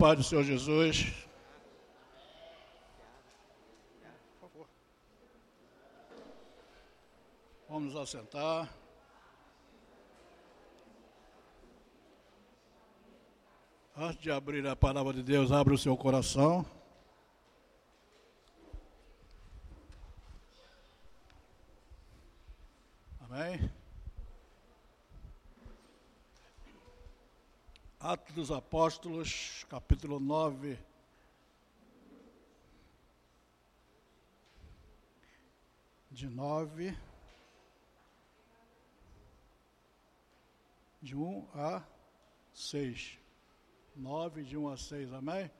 paz do Senhor Jesus. Vamos nos assentar. Antes de abrir a palavra de Deus, abra o seu coração. Amém. Atos dos Apóstolos, capítulo 9. De 9. De 1 a 6. 9, de 1 a 6, amém?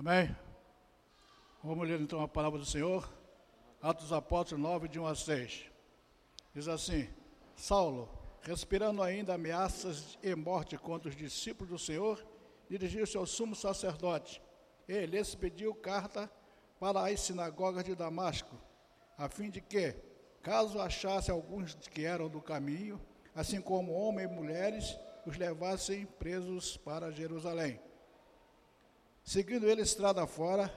Amém? Vamos ler então a palavra do Senhor. Atos dos Apóstolos 9, de 1 a 6. Diz assim: Saulo, respirando ainda ameaças e morte contra os discípulos do Senhor, dirigiu-se ao sumo sacerdote. Ele expediu carta para as sinagogas de Damasco, a fim de que, caso achasse alguns que eram do caminho, assim como homens e mulheres, os levassem presos para Jerusalém. Seguindo ele estrada fora,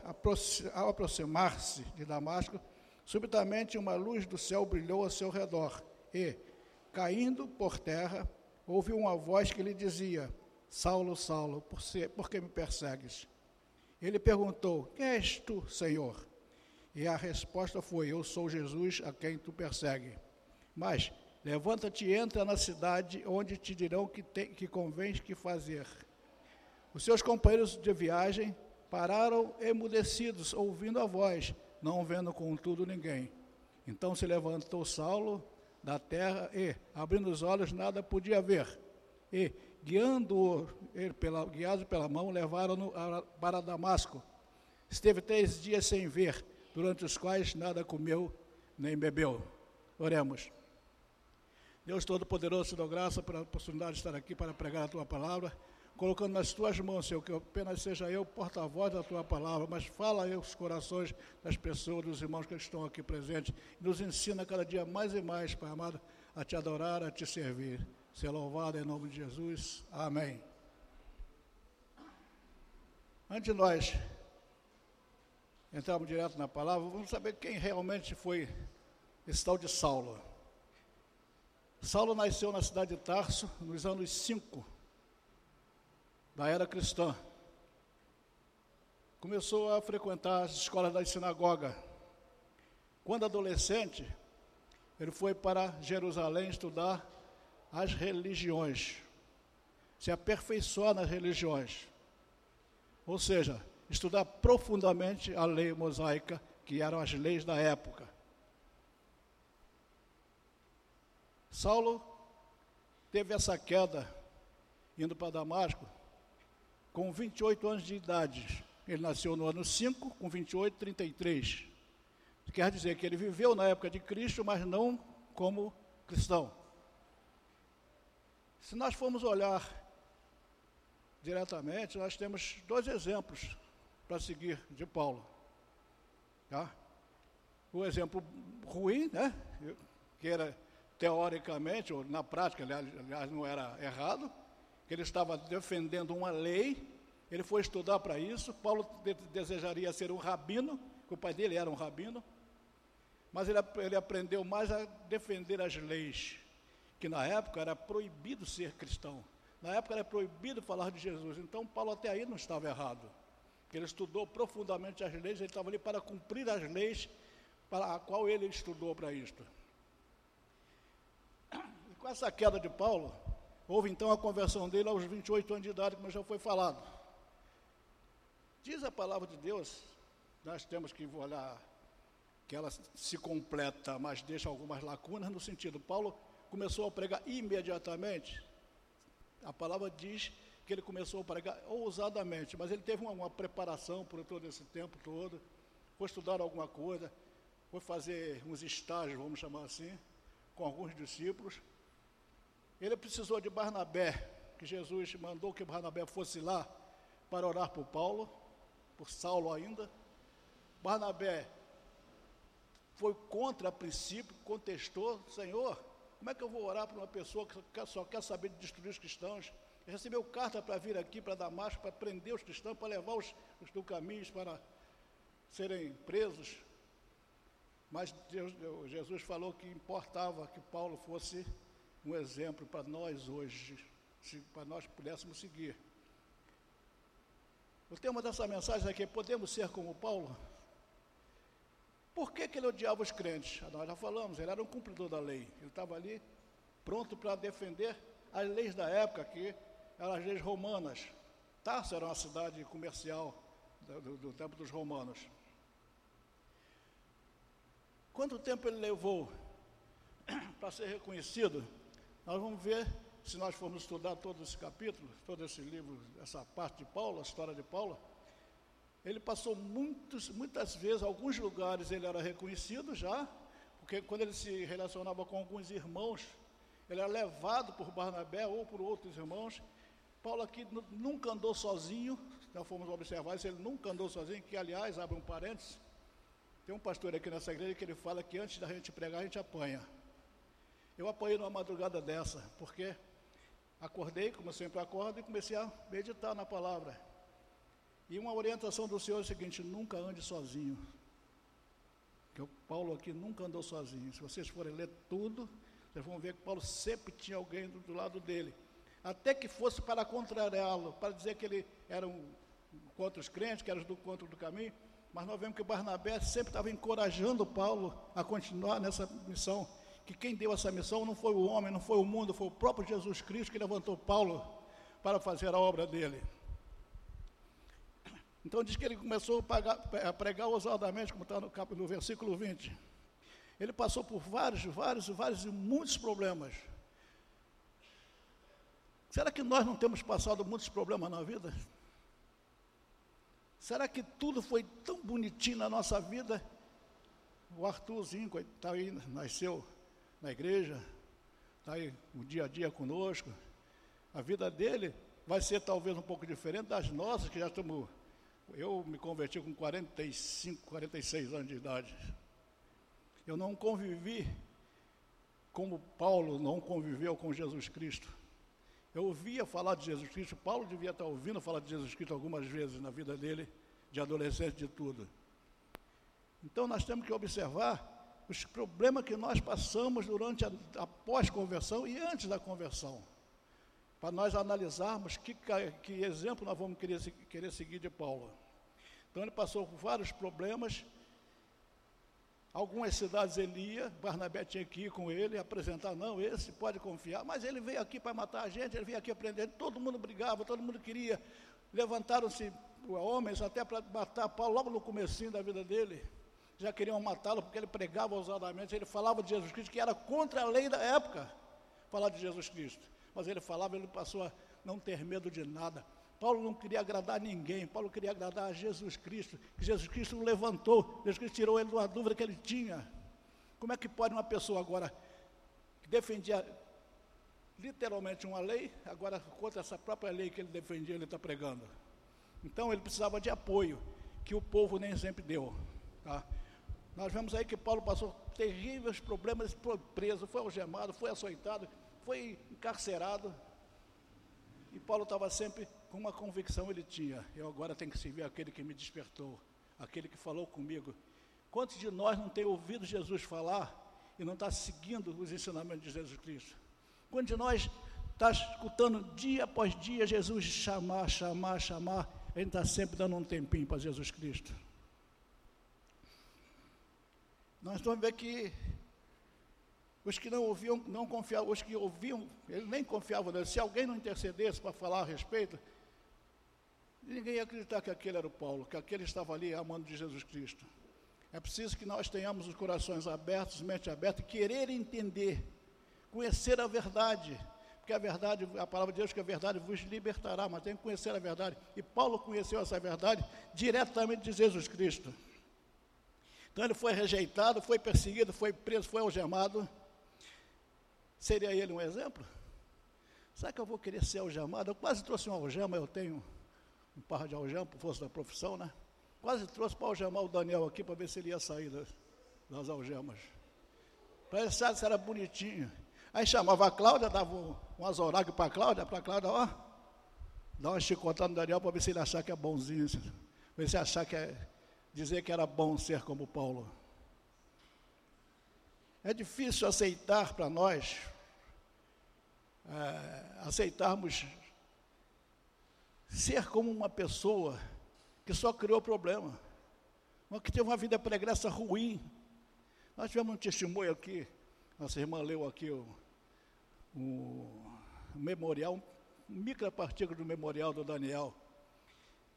ao aproximar-se de Damasco, subitamente uma luz do céu brilhou ao seu redor e, caindo por terra, ouviu uma voz que lhe dizia: Saulo, Saulo, por, por que me persegues? Ele perguntou: Quem és tu, Senhor? E a resposta foi: Eu sou Jesus a quem tu persegue. Mas levanta-te e entra na cidade, onde te dirão que, tem, que convém que fazer. Os seus companheiros de viagem pararam emudecidos, ouvindo a voz, não vendo contudo ninguém. Então se levantou Saulo da terra e, abrindo os olhos, nada podia ver. E, guiando-o pela, guiado pela mão, levaram-no para Damasco. Esteve três dias sem ver, durante os quais nada comeu nem bebeu. Oremos. Deus Todo-Poderoso, te dou graça pela oportunidade de estar aqui para pregar a tua palavra colocando nas tuas mãos, Senhor, que apenas seja eu porta-voz da tua palavra, mas fala aí os corações das pessoas, dos irmãos que estão aqui presentes, e nos ensina cada dia mais e mais, Pai amado, a te adorar, a te servir. Ser louvado em nome de Jesus. Amém. Antes de nós entrarmos direto na palavra, vamos saber quem realmente foi esse tal de Saulo. Saulo nasceu na cidade de Tarso nos anos 5 da era cristã. Começou a frequentar as escolas da sinagoga. Quando adolescente, ele foi para Jerusalém estudar as religiões, se aperfeiçoar nas religiões. Ou seja, estudar profundamente a lei mosaica, que eram as leis da época. Saulo teve essa queda indo para Damasco com 28 anos de idade. Ele nasceu no ano 5, com 28, 33. Quer dizer que ele viveu na época de Cristo, mas não como cristão. Se nós formos olhar diretamente, nós temos dois exemplos para seguir de Paulo. Tá? O exemplo ruim, né? que era teoricamente, ou na prática, aliás, não era errado, que ele estava defendendo uma lei, ele foi estudar para isso. Paulo de desejaria ser um rabino, que o pai dele era um rabino, mas ele, ele aprendeu mais a defender as leis, que na época era proibido ser cristão. Na época era proibido falar de Jesus. Então Paulo até aí não estava errado. Ele estudou profundamente as leis, ele estava ali para cumprir as leis para a qual ele estudou para isto. E com essa queda de Paulo, Houve então a conversão dele aos 28 anos de idade, como já foi falado. Diz a palavra de Deus, nós temos que olhar que ela se completa, mas deixa algumas lacunas no sentido. Paulo começou a pregar imediatamente. A palavra diz que ele começou a pregar ousadamente, mas ele teve uma, uma preparação por todo esse tempo todo, foi estudar alguma coisa, foi fazer uns estágios, vamos chamar assim, com alguns discípulos. Ele precisou de Barnabé, que Jesus mandou que Barnabé fosse lá para orar por Paulo, por Saulo ainda. Barnabé foi contra a princípio, contestou, Senhor, como é que eu vou orar para uma pessoa que só quer saber de destruir os cristãos? Recebeu carta para vir aqui para Damasco, para prender os cristãos, para levar os, os do caminho para serem presos. Mas Deus, Jesus falou que importava que Paulo fosse um exemplo para nós hoje, para nós pudéssemos seguir. O tema dessa mensagem é: podemos ser como Paulo? Por que, que ele odiava os crentes? Ah, nós já falamos, ele era um cumpridor da lei. Ele estava ali pronto para defender as leis da época, que eram as leis romanas. Tarso era uma cidade comercial do, do, do tempo dos romanos. Quanto tempo ele levou para ser reconhecido? Nós vamos ver, se nós formos estudar todo esse capítulo, todo esse livro, essa parte de Paulo, a história de Paulo, ele passou muitos, muitas vezes, alguns lugares ele era reconhecido já, porque quando ele se relacionava com alguns irmãos, ele era levado por Barnabé ou por outros irmãos. Paulo aqui nunca andou sozinho, nós fomos observar isso, ele nunca andou sozinho, que aliás, abre um parênteses, tem um pastor aqui nessa igreja que ele fala que antes da gente pregar, a gente apanha. Eu apanhei numa madrugada dessa, porque acordei, como eu sempre acordo, e comecei a meditar na palavra. E uma orientação do Senhor é o seguinte: nunca ande sozinho. Que o Paulo aqui nunca andou sozinho. Se vocês forem ler tudo, vocês vão ver que Paulo sempre tinha alguém do, do lado dele. Até que fosse para contrariá-lo, para dizer que ele era um contra os crentes, que era do contra do caminho. Mas nós vemos que Barnabé sempre estava encorajando Paulo a continuar nessa missão. Que quem deu essa missão não foi o homem, não foi o mundo, foi o próprio Jesus Cristo que levantou Paulo para fazer a obra dele. Então diz que ele começou a, pagar, a pregar ousadamente, como está no, no versículo 20. Ele passou por vários, vários, vários e muitos problemas. Será que nós não temos passado muitos problemas na vida? Será que tudo foi tão bonitinho na nossa vida? O Arthurzinho, está aí, nasceu na igreja, está aí o dia a dia conosco. A vida dele vai ser talvez um pouco diferente das nossas, que já estamos eu me converti com 45, 46 anos de idade. Eu não convivi como Paulo não conviveu com Jesus Cristo. Eu ouvia falar de Jesus Cristo, Paulo devia estar ouvindo falar de Jesus Cristo algumas vezes na vida dele, de adolescente, de tudo. Então nós temos que observar os problemas que nós passamos durante a, a pós-conversão e antes da conversão. Para nós analisarmos que, que exemplo nós vamos querer, querer seguir de Paulo. Então ele passou por vários problemas. Algumas cidades ele ia, Barnabé tinha que ir com ele, apresentar, não, esse pode confiar, mas ele veio aqui para matar a gente, ele veio aqui aprender, todo mundo brigava, todo mundo queria, levantaram-se homens até para matar Paulo logo no comecinho da vida dele, já queriam matá-lo porque ele pregava ousadamente, ele falava de Jesus Cristo, que era contra a lei da época, falar de Jesus Cristo mas ele falava, ele passou a não ter medo de nada. Paulo não queria agradar ninguém, Paulo queria agradar a Jesus Cristo, que Jesus Cristo o levantou, Jesus Cristo tirou ele de uma dúvida que ele tinha. Como é que pode uma pessoa agora que defendia literalmente uma lei, agora contra essa própria lei que ele defendia, ele está pregando? Então ele precisava de apoio, que o povo nem sempre deu. Tá? Nós vemos aí que Paulo passou terríveis problemas, foi preso, foi algemado, foi açoitado, foi encarcerado. E Paulo estava sempre com uma convicção ele tinha, eu agora tenho que servir aquele que me despertou, aquele que falou comigo. Quantos de nós não tem ouvido Jesus falar e não está seguindo os ensinamentos de Jesus Cristo? Quantos de nós está escutando dia após dia Jesus chamar, chamar, chamar, a gente está sempre dando um tempinho para Jesus Cristo? Nós vamos ver que os que não ouviam, não confiavam, os que ouviam, ele nem confiava nele. Se alguém não intercedesse para falar a respeito, ninguém ia acreditar que aquele era o Paulo, que aquele estava ali amando de Jesus Cristo. É preciso que nós tenhamos os corações abertos, mente aberta, querer entender, conhecer a verdade. Porque a verdade, a palavra de Deus que a verdade vos libertará, mas tem que conhecer a verdade. E Paulo conheceu essa verdade diretamente de Jesus Cristo. Então ele foi rejeitado, foi perseguido, foi preso, foi algemado. Seria ele um exemplo? Será que eu vou querer ser algemado? Eu quase trouxe uma algema, eu tenho um par de algema por força da profissão, né? Quase trouxe para algemar o Daniel aqui para ver se ele ia sair das, das algemas. Para ele saber se era bonitinho. Aí chamava a Cláudia, dava um, um azorague para a Cláudia, para a Cláudia, ó, dá uma chicotada no Daniel para ver se ele achar que é bonzinho, ver se achar que é, dizer que era bom ser como Paulo. É difícil aceitar para nós, é, aceitarmos ser como uma pessoa que só criou problema, uma que teve uma vida pregressa ruim. Nós tivemos um testemunho aqui, nossa irmã leu aqui o, o memorial, micropartículo do memorial do Daniel.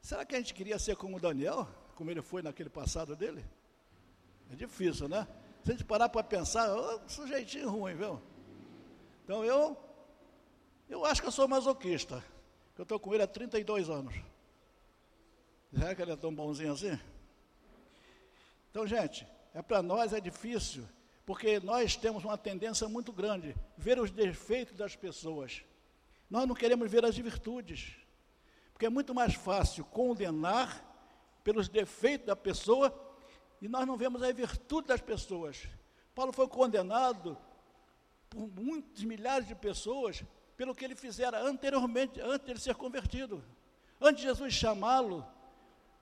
Será que a gente queria ser como Daniel, como ele foi naquele passado dele? É difícil, né? Se a gente parar para pensar, oh, sujeitinho ruim, viu? Então eu, eu acho que eu sou masoquista. Eu estou com ele há 32 anos. Será que ele é tão bonzinho assim? Então, gente, é para nós é difícil, porque nós temos uma tendência muito grande ver os defeitos das pessoas. Nós não queremos ver as virtudes, porque é muito mais fácil condenar pelos defeitos da pessoa e nós não vemos a virtude das pessoas. Paulo foi condenado por muitos milhares de pessoas pelo que ele fizera anteriormente, antes de ele ser convertido. Antes de Jesus chamá-lo,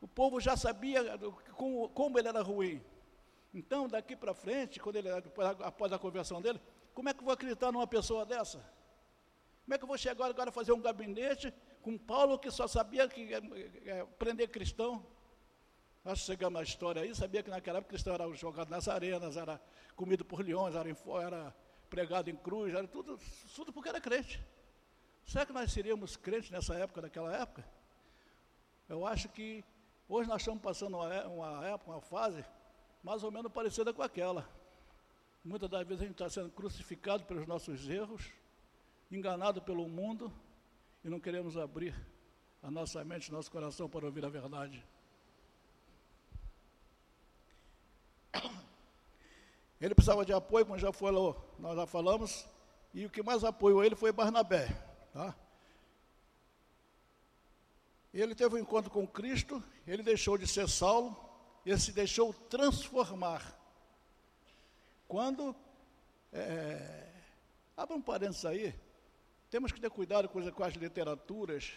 o povo já sabia como, como ele era ruim. Então, daqui para frente, quando ele, após a conversão dele, como é que eu vou acreditar numa pessoa dessa? Como é que eu vou chegar agora a fazer um gabinete com Paulo que só sabia que, é, é, prender cristão? Nós chegamos na história aí, sabia que naquela época cristão era jogado nas arenas, era comido por leões, era, era pregado em cruz, era tudo, tudo porque era crente. Será que nós seríamos crentes nessa época, naquela época? Eu acho que hoje nós estamos passando uma, é, uma época, uma fase, mais ou menos parecida com aquela. Muitas das vezes a gente está sendo crucificado pelos nossos erros, enganado pelo mundo, e não queremos abrir a nossa mente, nosso coração para ouvir a verdade. Ele precisava de apoio, como já falou, nós já falamos, e o que mais apoiou ele foi Barnabé. Tá? Ele teve um encontro com Cristo, ele deixou de ser Saulo, ele se deixou transformar. Quando, é, abra um parênteses aí, temos que ter cuidado com, com as literaturas,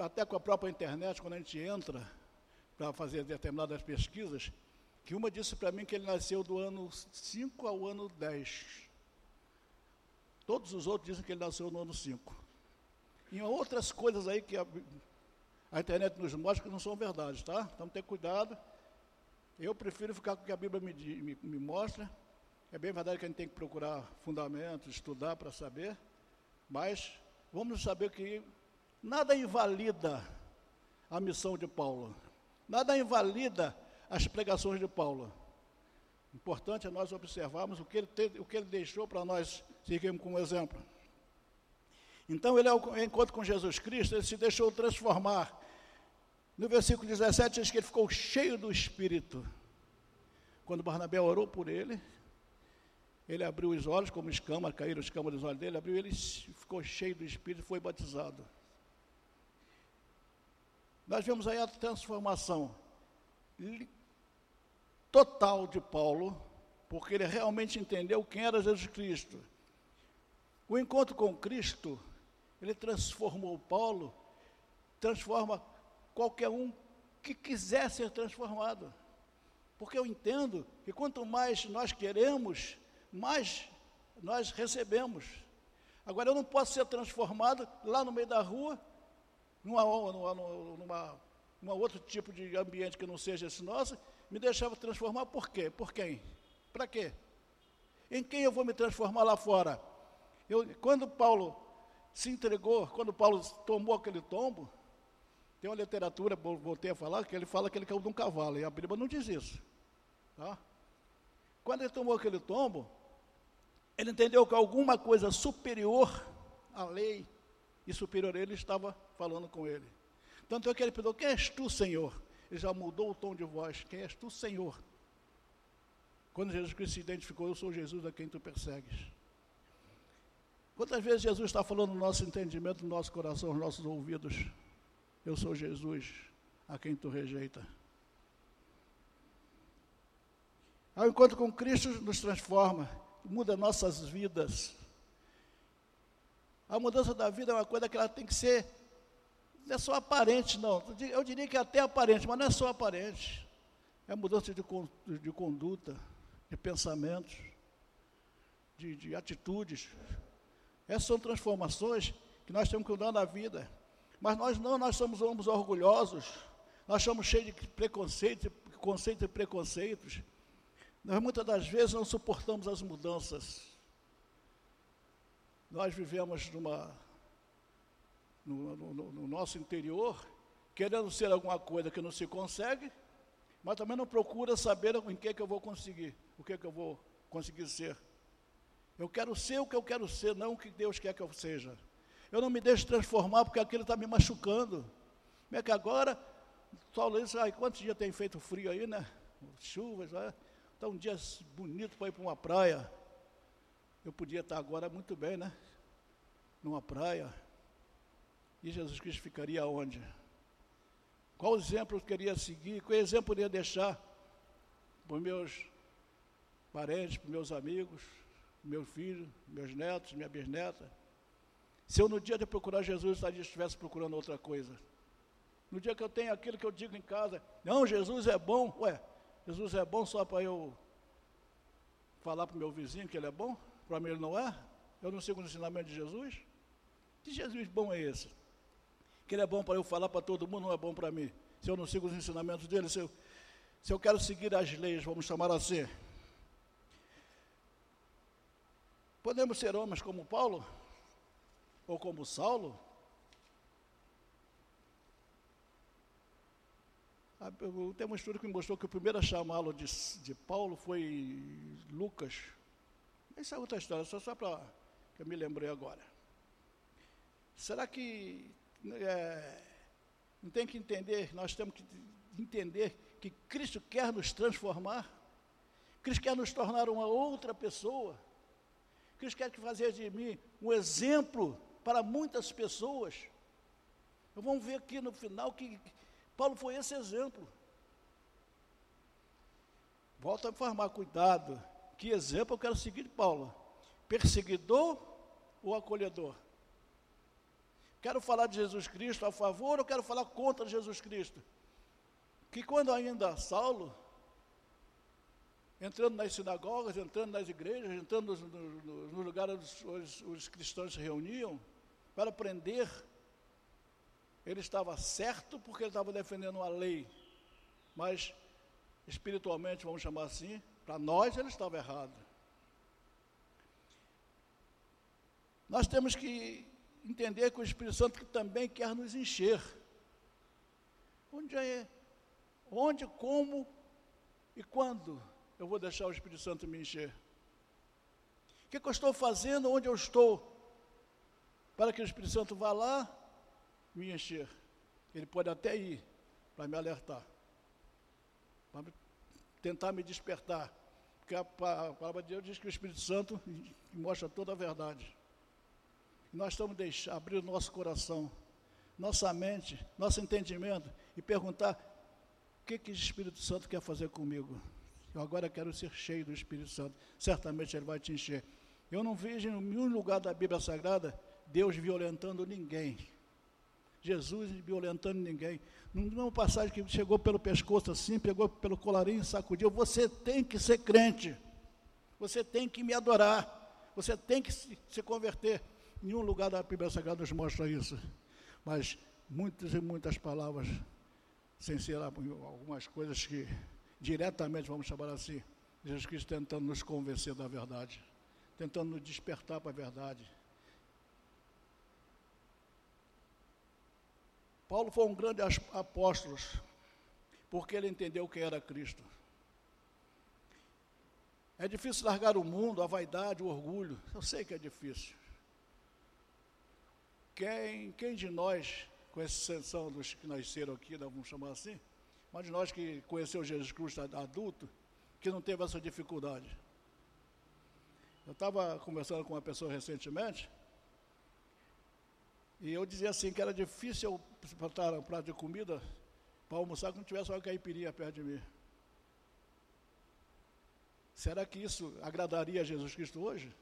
até com a própria internet, quando a gente entra para fazer determinadas pesquisas, que uma disse para mim que ele nasceu do ano 5 ao ano 10. Todos os outros dizem que ele nasceu no ano 5. E outras coisas aí que a, a, internet nos mostra que não são verdades, tá? Então ter cuidado. Eu prefiro ficar com o que a Bíblia me, me, me mostra. É bem verdade que a gente tem que procurar fundamentos, estudar para saber, mas vamos saber que nada invalida a missão de Paulo. Nada invalida as pregações de Paulo. Importante é nós observarmos o que ele, te, o que ele deixou para nós seguirmos como exemplo. Então, ele, ao encontro com Jesus Cristo, ele se deixou transformar. No versículo 17, diz que ele ficou cheio do Espírito. Quando Barnabé orou por ele, ele abriu os olhos, como escamas, caíram escamas dos olhos dele, abriu ele ficou cheio do Espírito e foi batizado. Nós vemos aí a transformação total de Paulo, porque ele realmente entendeu quem era Jesus Cristo. O encontro com Cristo, ele transformou Paulo, transforma qualquer um que quiser ser transformado. Porque eu entendo que quanto mais nós queremos, mais nós recebemos. Agora, eu não posso ser transformado lá no meio da rua, numa, numa, numa, numa outro tipo de ambiente que não seja esse nosso, me deixava transformar por quê? Por quem? Para quê? Em quem eu vou me transformar lá fora? Eu, quando Paulo se entregou, quando Paulo tomou aquele tombo, tem uma literatura, voltei a falar, que ele fala que ele caiu de um cavalo, e a Bíblia não diz isso. Tá? Quando ele tomou aquele tombo, ele entendeu que alguma coisa superior à lei e superior a ele estava falando com ele. Tanto é que ele perguntou: Quem és tu, Senhor? Ele já mudou o tom de voz. Quem és tu, Senhor? Quando Jesus Cristo se identificou, eu sou Jesus a quem tu persegues. Quantas vezes Jesus está falando no nosso entendimento, no nosso coração, nos nossos ouvidos? Eu sou Jesus a quem tu rejeita. Ao encontro com Cristo nos transforma, muda nossas vidas. A mudança da vida é uma coisa que ela tem que ser, não é só aparente, não. Eu diria que é até aparente, mas não é só aparente. É mudança de, de conduta, de pensamentos, de, de atitudes. Essas são transformações que nós temos que dar na vida. Mas nós não, nós somos homens orgulhosos, nós somos cheios de preconceitos, conceitos e preconceitos. Nós muitas das vezes não suportamos as mudanças. Nós vivemos numa, no, no, no nosso interior, querendo ser alguma coisa que não se consegue, mas também não procura saber em que, que eu vou conseguir, o que, que eu vou conseguir ser. Eu quero ser o que eu quero ser, não o que Deus quer que eu seja. Eu não me deixo transformar porque aquilo está me machucando. Como é que agora, Paulo diz, ai, quantos dias tem feito frio aí, né? Chuvas, né? Está um dia bonito para ir para uma praia. Eu podia estar agora muito bem, né? Numa praia. E Jesus Cristo ficaria onde? Qual exemplo eu queria seguir? Qual exemplo eu ia deixar para os meus parentes, para os meus amigos, meu filho, meus netos, minha bisneta? Se eu no dia de procurar Jesus estivesse procurando outra coisa. No dia que eu tenho aquilo que eu digo em casa, não, Jesus é bom, ué, Jesus é bom só para eu falar para o meu vizinho que ele é bom? Para mim ele não é? Eu não sigo o ensinamento de Jesus? Que Jesus bom é esse? Que ele é bom para eu falar para todo mundo, não é bom para mim. Se eu não sigo os ensinamentos dele, se eu, se eu quero seguir as leis, vamos chamar assim. Podemos ser homens como Paulo? Ou como Saulo? Tem um estudo que me mostrou que o primeiro a chamá-lo de, de Paulo foi Lucas. Essa é outra história, só, só para que eu me lembrei agora. Será que é, não tem que entender, nós temos que entender que Cristo quer nos transformar? Cristo quer nos tornar uma outra pessoa. Cristo quer fazer de mim um exemplo para muitas pessoas. Vamos ver aqui no final que Paulo foi esse exemplo. Volta a informar, cuidado. Que exemplo eu quero seguir de Paulo? Perseguidor ou acolhedor? Quero falar de Jesus Cristo a favor ou quero falar contra Jesus Cristo? Que quando ainda Saulo, entrando nas sinagogas, entrando nas igrejas, entrando no, no, no lugar onde os, os cristãos se reuniam, para prender ele estava certo porque ele estava defendendo uma lei, mas espiritualmente, vamos chamar assim, para nós ele estava errado. Nós temos que entender que o Espírito Santo também quer nos encher. Onde é? Onde, como e quando eu vou deixar o Espírito Santo me encher? O que, que eu estou fazendo onde eu estou? Para que o Espírito Santo vá lá me encher. Ele pode até ir para me alertar, para tentar me despertar. Porque a palavra de Deus diz que o Espírito Santo mostra toda a verdade. Nós estamos abrir nosso coração, nossa mente, nosso entendimento e perguntar o que, que o Espírito Santo quer fazer comigo. Eu agora quero ser cheio do Espírito Santo. Certamente Ele vai te encher. Eu não vejo em nenhum lugar da Bíblia Sagrada Deus violentando ninguém. Jesus violentando ninguém. Numa passagem que chegou pelo pescoço assim, pegou pelo colarinho e sacudiu. Você tem que ser crente. Você tem que me adorar. Você tem que se, se converter. Nenhum lugar da Bíblia Sagrada nos mostra isso. Mas muitas e muitas palavras, sem ser algumas coisas que diretamente, vamos chamar assim, Jesus Cristo tentando nos convencer da verdade, tentando nos despertar para a verdade Paulo foi um grande apóstolo, porque ele entendeu quem era Cristo. É difícil largar o mundo, a vaidade, o orgulho. Eu sei que é difícil. Quem, quem de nós, com exceção dos que nasceram aqui, né, vamos chamar assim, mas de nós que conheceu Jesus Cristo adulto, que não teve essa dificuldade? Eu estava conversando com uma pessoa recentemente, e eu dizia assim que era difícil eu botar um prato de comida para almoçar quando tivesse uma caipirinha perto de mim. Será que isso agradaria a Jesus Cristo hoje?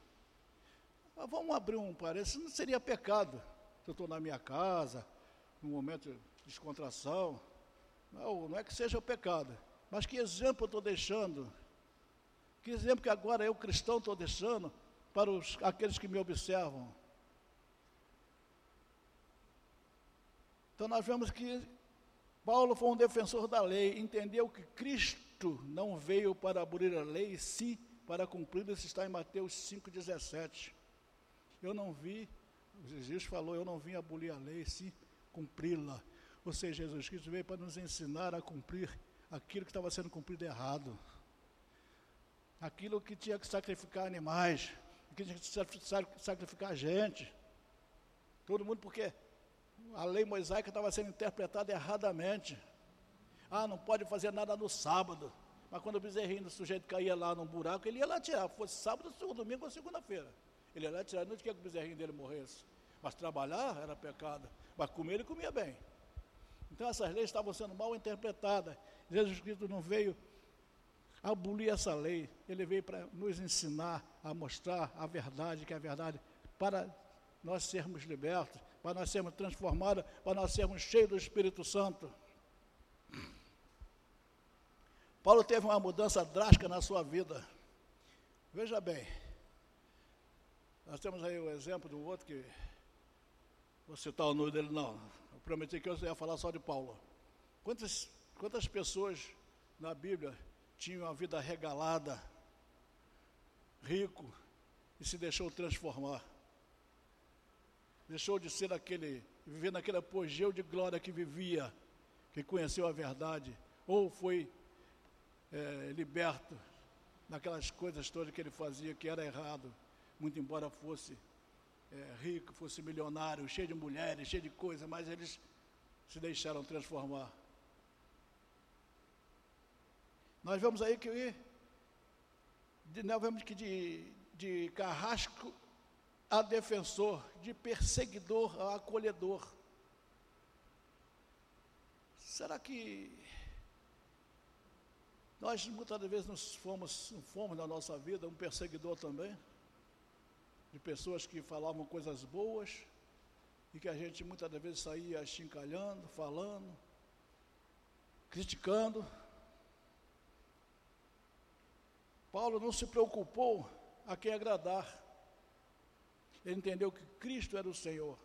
Mas vamos abrir um parênteses, não seria pecado eu estou na minha casa, num momento de descontração. Não, não é que seja o pecado, mas que exemplo eu estou deixando? Que exemplo que agora eu, cristão, estou deixando para os, aqueles que me observam? Então nós vemos que Paulo foi um defensor da lei, entendeu que Cristo não veio para abolir a lei, sim para cumprir, isso está em Mateus 5,17. Eu não vi, Jesus falou, eu não vim abolir a lei, sim cumpri-la. Ou seja, Jesus Cristo veio para nos ensinar a cumprir aquilo que estava sendo cumprido errado. Aquilo que tinha que sacrificar animais, que tinha que sacrificar gente. Todo mundo, porque a lei mosaica estava sendo interpretada erradamente. Ah, não pode fazer nada no sábado. Mas quando o bezerrinho do sujeito caía lá num buraco, ele ia lá tirar, fosse sábado, domingo ou segunda-feira. Ele ia lá tirar, não queria que o bezerrinho dele morresse. Mas trabalhar era pecado. Mas comer ele comia bem. Então essas leis estavam sendo mal interpretadas. Jesus Cristo não veio abolir essa lei. Ele veio para nos ensinar a mostrar a verdade, que é a verdade, para nós sermos libertos, para nós sermos transformados, para nós sermos cheios do Espírito Santo. Paulo teve uma mudança drástica na sua vida. Veja bem, nós temos aí o exemplo do outro que, vou citar o nome dele, não, eu prometi que eu ia falar só de Paulo. Quantas, quantas pessoas na Bíblia tinham a vida regalada, rico, e se deixou transformar? deixou de ser aquele, viver naquele apogeu de glória que vivia, que conheceu a verdade, ou foi é, liberto daquelas coisas todas que ele fazia que era errado, muito embora fosse é, rico, fosse milionário, cheio de mulheres, cheio de coisas, mas eles se deixaram transformar. Nós vemos aí que nós vemos que de, de carrasco a defensor, de perseguidor a acolhedor. Será que nós muitas vezes nos fomos, fomos na nossa vida um perseguidor também? De pessoas que falavam coisas boas e que a gente muitas vezes saía chincalhando, falando, criticando. Paulo não se preocupou a quem agradar. Ele entendeu que Cristo era o Senhor.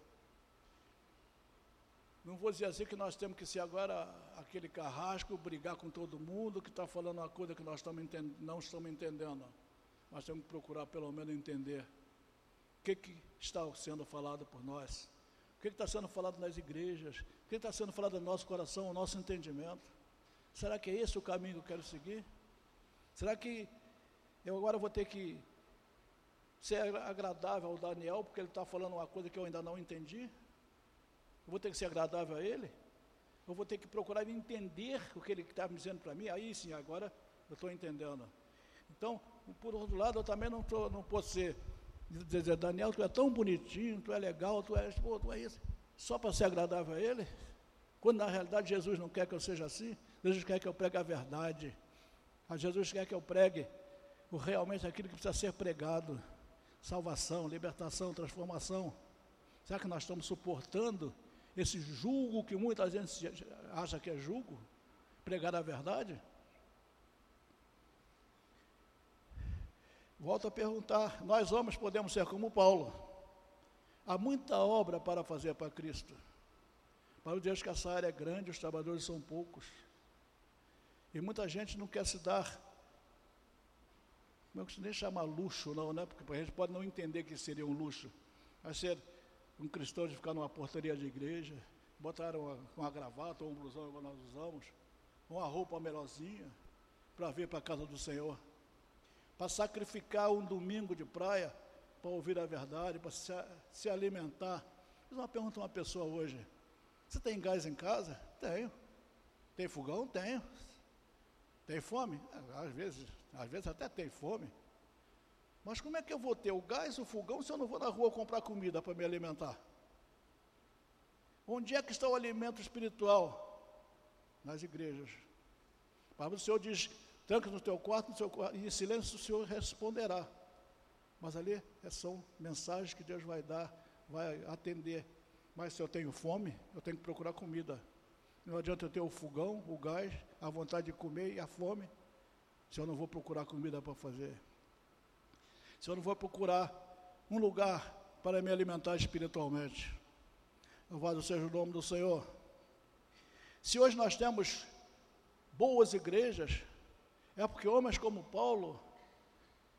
Não vou dizer assim que nós temos que ser agora aquele carrasco, brigar com todo mundo que está falando uma coisa que nós não estamos entendendo. Nós temos que procurar pelo menos entender que, que está sendo falado por nós, o que, está sendo falado nas igrejas, o que está sendo falado no nosso coração, no nosso entendimento. Será que é esse o caminho que eu quero seguir? Será que eu agora vou ter que ser agradável ao Daniel, porque ele está falando uma coisa que eu ainda não entendi? Eu vou ter que ser agradável a ele? Eu vou ter que procurar entender o que ele está dizendo para mim? Aí sim, agora eu estou entendendo. Então, por outro lado, eu também não, tô, não posso ser, dizer, Daniel, tu é tão bonitinho, tu é legal, tu é, pô, tu é isso, só para ser agradável a ele? Quando na realidade Jesus não quer que eu seja assim, Jesus quer que eu pregue a verdade. A Jesus quer que eu pregue o realmente aquilo que precisa ser pregado salvação, libertação, transformação. Será que nós estamos suportando esse julgo que muita gente acha que é julgo? Pregar a verdade? Volto a perguntar: nós homens podemos ser como Paulo? Há muita obra para fazer para Cristo. Para o Deus que essa área é grande, os trabalhadores são poucos. E muita gente não quer se dar não é nem chamar luxo, não, né? Porque a gente pode não entender que seria um luxo. Vai ser um cristão de ficar numa portaria de igreja, botar uma, uma gravata ou um blusão igual nós usamos, uma roupa melhorzinha, para vir para a casa do Senhor. Para sacrificar um domingo de praia, para ouvir a verdade, para se, se alimentar. Fiz uma pergunta a uma pessoa hoje. Você tem gás em casa? Tenho. Tem fogão? Tenho. Tem fome? Às vezes às vezes até tem fome. Mas como é que eu vou ter o gás, o fogão, se eu não vou na rua comprar comida para me alimentar? Onde é que está o alimento espiritual? nas igrejas. Mas o Senhor diz, tranca no teu quarto, no seu quarto, e em silêncio o Senhor responderá. Mas ali são mensagens que Deus vai dar, vai atender. Mas se eu tenho fome, eu tenho que procurar comida. Não adianta eu ter o fogão, o gás, a vontade de comer e a fome, se eu não vou procurar comida para fazer. Se eu não vou procurar um lugar para me alimentar espiritualmente. Louvado seja o nome do Senhor. Se hoje nós temos boas igrejas, é porque homens como Paulo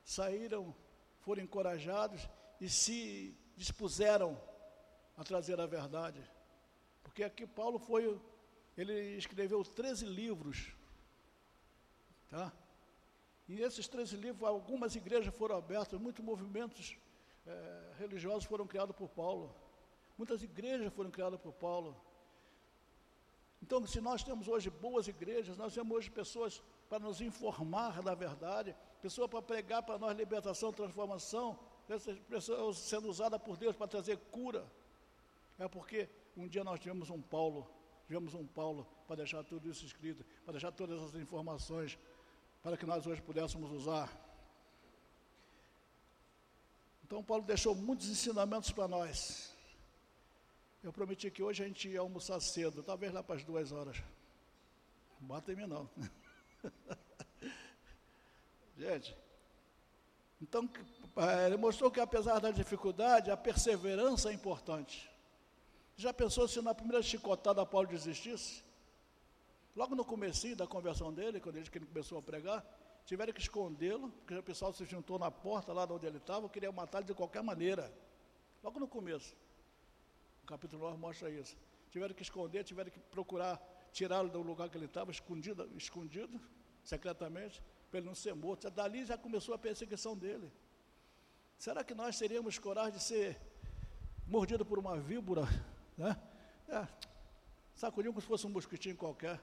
saíram, foram encorajados e se dispuseram a trazer a verdade. Porque aqui Paulo foi, ele escreveu 13 livros, tá? E esses 13 livros, algumas igrejas foram abertas, muitos movimentos é, religiosos foram criados por Paulo. Muitas igrejas foram criadas por Paulo. Então, se nós temos hoje boas igrejas, nós temos hoje pessoas para nos informar da verdade, pessoas para pregar para nós libertação, transformação, pessoas sendo usadas por Deus para trazer cura. É porque um dia nós tivemos um Paulo, tivemos um Paulo para deixar tudo isso escrito, para deixar todas essas informações, para que nós hoje pudéssemos usar. Então, Paulo deixou muitos ensinamentos para nós. Eu prometi que hoje a gente ia almoçar cedo, talvez lá para as duas horas. Não bata em mim, não. gente, então, eh, ele mostrou que apesar da dificuldade, a perseverança é importante. Já pensou se na primeira chicotada Paulo desistisse? Logo no começo da conversão dele, quando ele, começou a pregar, tiveram que escondê-lo, porque o pessoal se juntou na porta lá de onde ele estava, queria matá-lo de qualquer maneira. Logo no começo. O capítulo 9 mostra isso. Tiveram que esconder, tiveram que procurar tirá-lo do lugar que ele estava, escondido, escondido, secretamente, para ele não ser morto. Dali já começou a perseguição dele. Será que nós teríamos coragem de ser mordido por uma víbora? Né? É, sacudiu como se fosse um mosquitinho qualquer.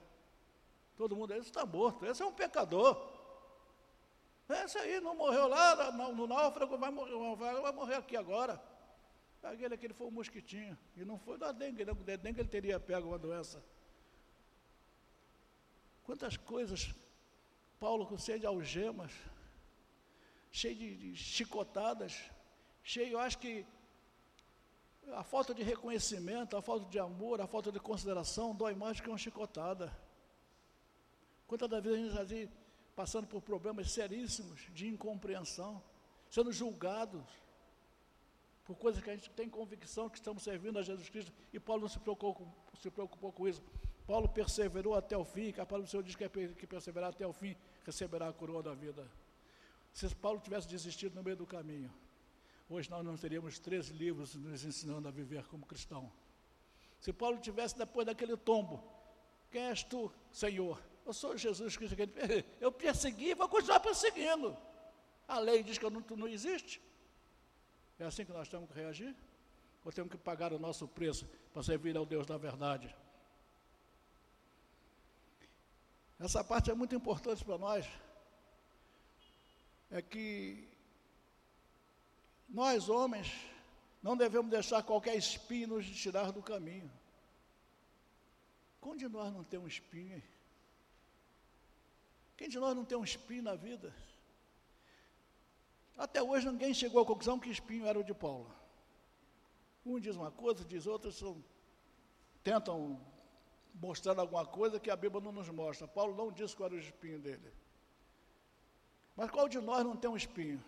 Todo mundo, esse está morto, esse é um pecador. Esse aí não morreu lá no, no náufrago, vai morrer, vai morrer aqui agora. Aquele, aquele foi um mosquitinho. E não foi da dengue, não. Da dengue ele teria pego uma doença. Quantas coisas. Paulo com cheio de algemas, cheio de, chicotadas, cheio, eu acho que a falta de reconhecimento, a falta de amor, a falta de consideração dói mais do que uma chicotada. Quantas das vezes a gente já viu passando por problemas seríssimos de incompreensão, sendo julgados, por coisas que a gente tem convicção que estamos servindo a Jesus Cristo, e Paulo não se preocupou, se preocupou com isso. Paulo perseverou até o fim, que a palavra do Senhor diz que, é que perseverar até o fim receberá a coroa da vida. Se Paulo tivesse desistido no meio do caminho, hoje nós não teríamos três livros nos ensinando a viver como cristão. Se Paulo tivesse depois daquele tombo, quem és tu, Senhor? Eu sou Jesus Cristo. Eu persegui e vou continuar perseguindo. A lei diz que não, tu não existe. É assim que nós temos que reagir? Ou temos que pagar o nosso preço para servir ao Deus da verdade? Essa parte é muito importante para nós. É que nós, homens, não devemos deixar qualquer espinho nos tirar do caminho. Quem de nós não tem um espinho? Quem de nós não tem um espinho na vida? Até hoje ninguém chegou à conclusão que espinho era o de Paulo. Um diz uma coisa, diz outra, são, tentam mostrar alguma coisa que a Bíblia não nos mostra. Paulo não disse qual era o espinho dele. Mas qual de nós não tem um espinho?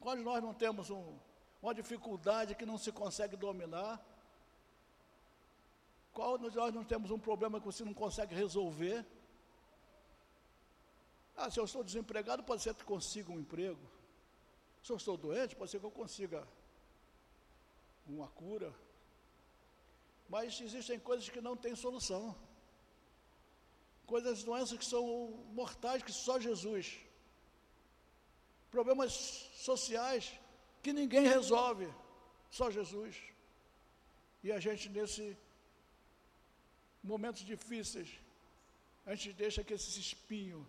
Qual de nós não temos um, uma dificuldade que não se consegue dominar? Qual de nós não temos um problema que você não consegue resolver? Ah, se eu estou desempregado, pode ser que consiga um emprego. Se eu estou doente, pode ser que eu consiga uma cura. Mas existem coisas que não têm solução. Coisas, doenças que são mortais, que só Jesus. Problemas sociais que ninguém resolve, só Jesus. E a gente, nesse momentos difíceis, a gente deixa que esse espinho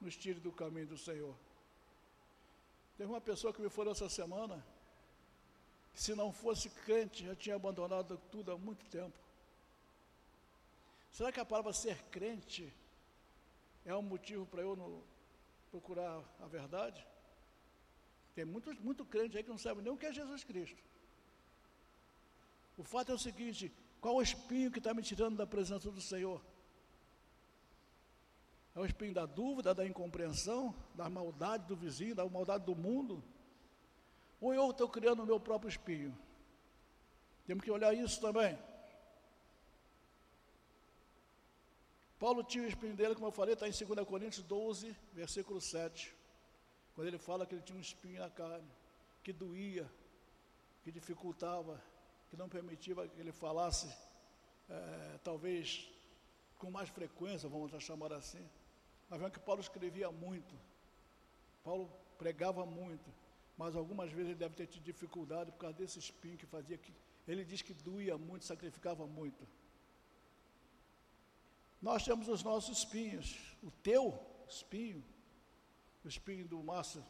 nos tire do caminho do Senhor. Teve uma pessoa que me falou essa semana, se não fosse crente, já tinha abandonado tudo há muito tempo. Será que a palavra ser crente é um motivo para eu não procurar a verdade? Tem muito, muito crente aí que não sabe nem o que é Jesus Cristo. O fato é o seguinte: qual o espinho que está me tirando da presença do Senhor? É o espinho da dúvida, da incompreensão, da maldade do vizinho, da maldade do mundo? Ou eu estou criando o meu próprio espinho? Temos que olhar isso também. Paulo tinha o espinho dele, como eu falei, está em 2 Coríntios 12, versículo 7. Quando ele fala que ele tinha um espinho na carne, que doía, que dificultava, que não permitia que ele falasse, é, talvez com mais frequência, vamos chamar assim. Nós vemos que Paulo escrevia muito, Paulo pregava muito, mas algumas vezes ele deve ter tido dificuldade por causa desse espinho que fazia que. Ele diz que doía muito, sacrificava muito. Nós temos os nossos espinhos, o teu espinho, o espinho do Márcio,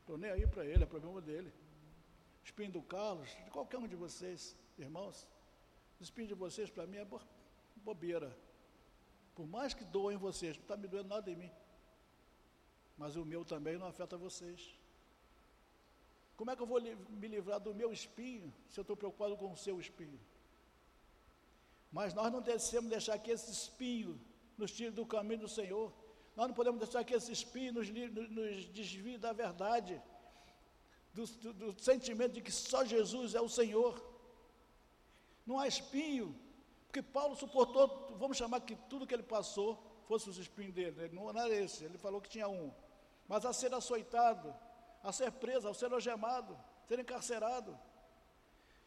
estou nem aí para ele, é problema dele. O espinho do Carlos, de qualquer um de vocês, irmãos. O espinho de vocês, para mim, é bobeira. Por mais que doem vocês, não está me doendo nada em mim. Mas o meu também não afeta vocês. Como é que eu vou me livrar do meu espinho se eu estou preocupado com o seu espinho? Mas nós não devemos deixar que esse espinho nos tire do caminho do Senhor. Nós não podemos deixar que esse espinho nos, nos desvie da verdade, do, do, do sentimento de que só Jesus é o Senhor. Não há espinho, porque Paulo suportou, vamos chamar que tudo que ele passou fosse os espinhos dele. Não era esse, ele falou que tinha um. Mas a ser açoitado, a ser preso, a ser algemado, ser encarcerado.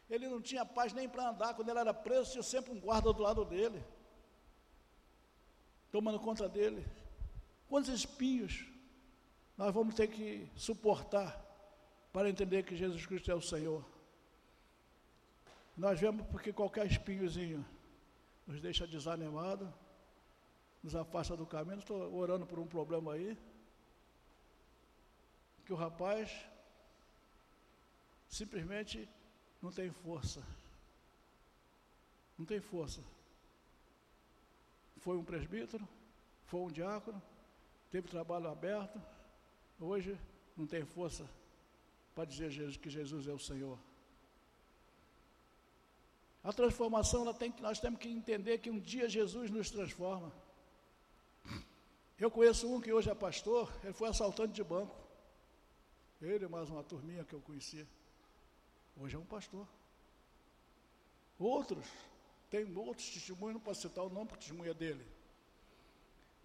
Ele não tinha paz nem para andar. Quando ele era preso, tinha sempre um guarda do lado dele, tomando conta dele. Quantos espinhos nós vamos ter que suportar para entender que Jesus Cristo é o Senhor? Nós vemos porque qualquer espinhozinho nos deixa desanimado, nos afasta do caminho. Estou orando por um problema aí. Que o rapaz simplesmente não tem força. Não tem força. Foi um presbítero, foi um diácono, teve trabalho aberto, hoje não tem força para dizer que Jesus é o Senhor. A transformação, tem, nós temos que entender que um dia Jesus nos transforma. Eu conheço um que hoje é pastor, ele foi assaltante de banco. Ele mais uma turminha que eu conhecia. Hoje é um pastor. Outros, tem outros testemunhos, não posso citar o nome porque testemunha é dele.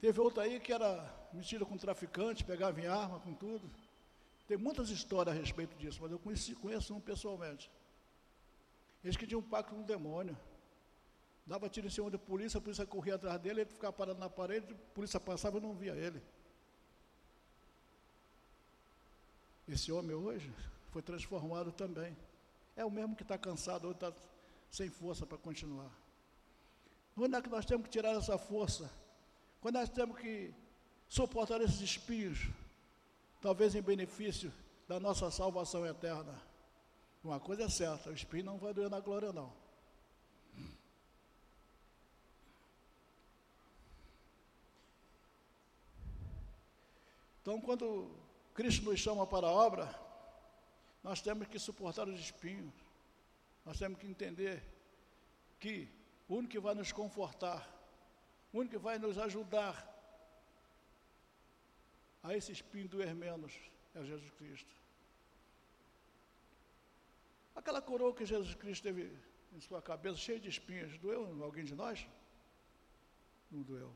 Teve outro aí que era metido com traficante, pegava em arma, com tudo. Tem muitas histórias a respeito disso, mas eu conheci, conheço um pessoalmente. Eles que tinham um pacto com o demônio. Dava tiro em cima da polícia, a polícia corria atrás dele, ele ficava parado na parede, a polícia passava e não via ele. Esse homem hoje foi transformado também. É o mesmo que está cansado, ou está sem força para continuar. Quando é que nós temos que tirar essa força? Quando nós temos que suportar esses espinhos, talvez em benefício da nossa salvação eterna. Uma coisa é certa, o espinho não vai doer na glória, não. Então, quando Cristo nos chama para a obra, nós temos que suportar os espinhos. Nós temos que entender que o único que vai nos confortar, o único que vai nos ajudar a esse espinho doer menos é Jesus Cristo. Aquela coroa que Jesus Cristo teve em sua cabeça, cheia de espinhos, doeu alguém de nós? Não doeu.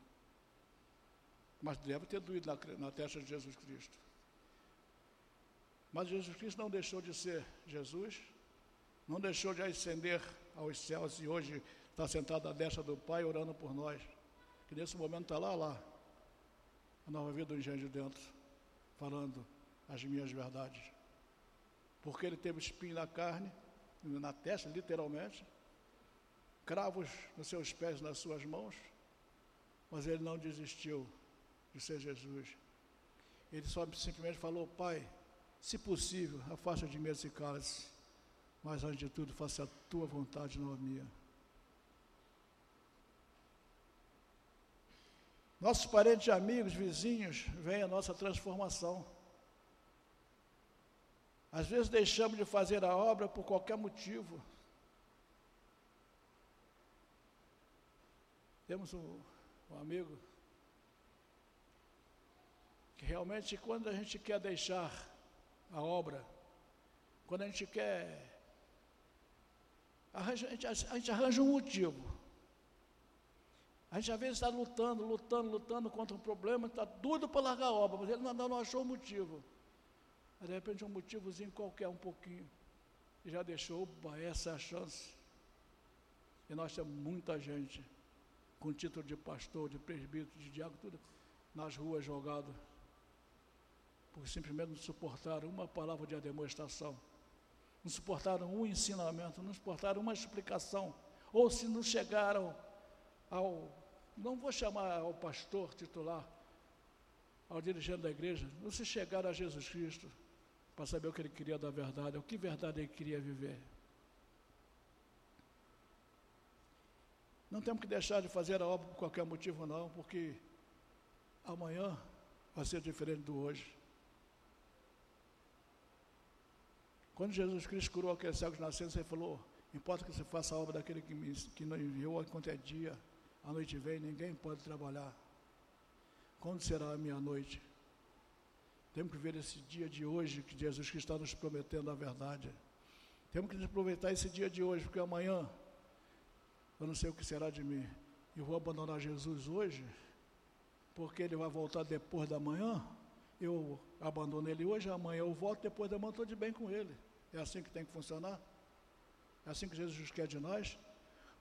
Mas deve ter doído na, na testa de Jesus Cristo. Mas Jesus Cristo não deixou de ser Jesus, não deixou de ascender aos céus e hoje está sentado à destra do Pai orando por nós. Que nesse momento está lá, lá, a nova vida do engenho de dentro, falando as minhas verdades. Porque ele teve espinho na carne, na testa, literalmente, cravos nos seus pés, nas suas mãos, mas ele não desistiu de ser Jesus. Ele só simplesmente falou: Pai, se possível, afasta de mim esse cálice, mas antes de tudo, faça a tua vontade, não a minha. Nossos parentes, amigos, vizinhos, veem a nossa transformação. Às vezes deixamos de fazer a obra por qualquer motivo. Temos um, um amigo que realmente quando a gente quer deixar a obra, quando a gente quer Arranja, a, gente, a gente arranja um motivo. A gente às vezes está lutando, lutando, lutando contra um problema, está tudo para largar a obra, mas ele não, não achou o motivo. Aí, de repente um motivozinho qualquer, um pouquinho, e já deixou, opa, essa é a chance. E nós temos muita gente com título de pastor, de presbítero, de diácono, tudo nas ruas jogado, porque simplesmente não suportaram uma palavra de demonstração não suportaram um ensinamento, não suportaram uma explicação, ou se não chegaram ao, não vou chamar ao pastor titular, ao dirigente da igreja, não se chegaram a Jesus Cristo para saber o que ele queria da verdade, o que verdade ele queria viver. Não temos que deixar de fazer a obra por qualquer motivo, não, porque amanhã vai ser diferente do hoje. Quando Jesus Cristo curou aquele cego de nascença, ele falou: Importa que você faça a obra daquele que, me, que não enviou, enquanto é dia, a noite vem, ninguém pode trabalhar. Quando será a meia-noite? Temos que ver esse dia de hoje que Jesus Cristo está nos prometendo a verdade. Temos que aproveitar esse dia de hoje, porque amanhã eu não sei o que será de mim. Eu vou abandonar Jesus hoje, porque ele vai voltar depois da manhã eu abandono ele hoje, amanhã eu volto, depois da manhã estou de bem com ele. É assim que tem que funcionar? É assim que Jesus quer de nós?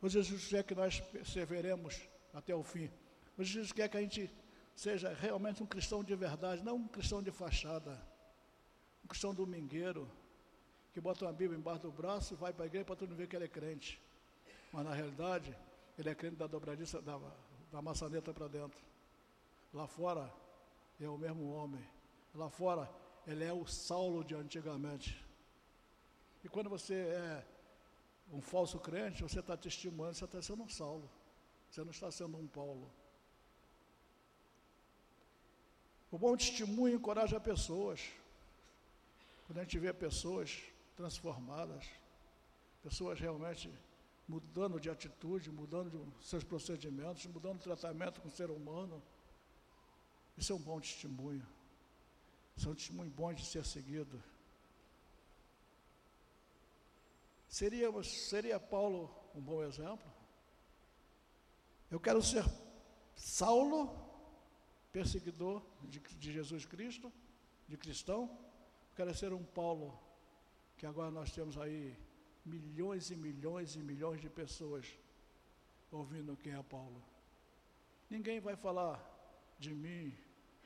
Ou Jesus quer que nós perseveremos até o fim? Ou Jesus quer que a gente seja realmente um cristão de verdade, não um cristão de fachada, um cristão domingueiro, que bota uma Bíblia embaixo do braço e vai para a igreja para todo mundo ver que ele é crente. Mas na realidade, ele é crente da dobradiça, da, da maçaneta para dentro. Lá fora, é o mesmo homem. Lá fora, ele é o Saulo de antigamente. E quando você é um falso crente, você está testemunhando, você está sendo um Saulo. Você não está sendo um Paulo. O bom testemunho encoraja pessoas. Quando a gente vê pessoas transformadas, pessoas realmente mudando de atitude, mudando de seus procedimentos, mudando o tratamento com o ser humano, isso é um bom testemunho. Isso é um testemunho bom de ser seguido. Seria, seria Paulo um bom exemplo? Eu quero ser Saulo, perseguidor de, de Jesus Cristo, de cristão. Eu quero ser um Paulo, que agora nós temos aí milhões e milhões e milhões de pessoas ouvindo quem é Paulo. Ninguém vai falar de mim,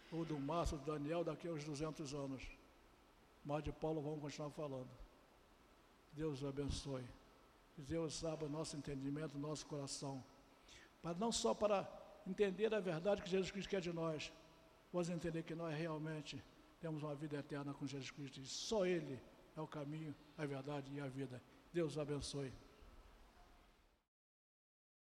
ou do Márcio, do Daniel, daqui a uns 200 anos. Mas de Paulo vamos continuar falando. Deus abençoe. Que Deus abra nosso entendimento, nosso coração. Para não só para entender a verdade que Jesus Cristo quer de nós, mas entender que nós realmente temos uma vida eterna com Jesus Cristo. E só Ele é o caminho, a verdade e a vida. Deus abençoe.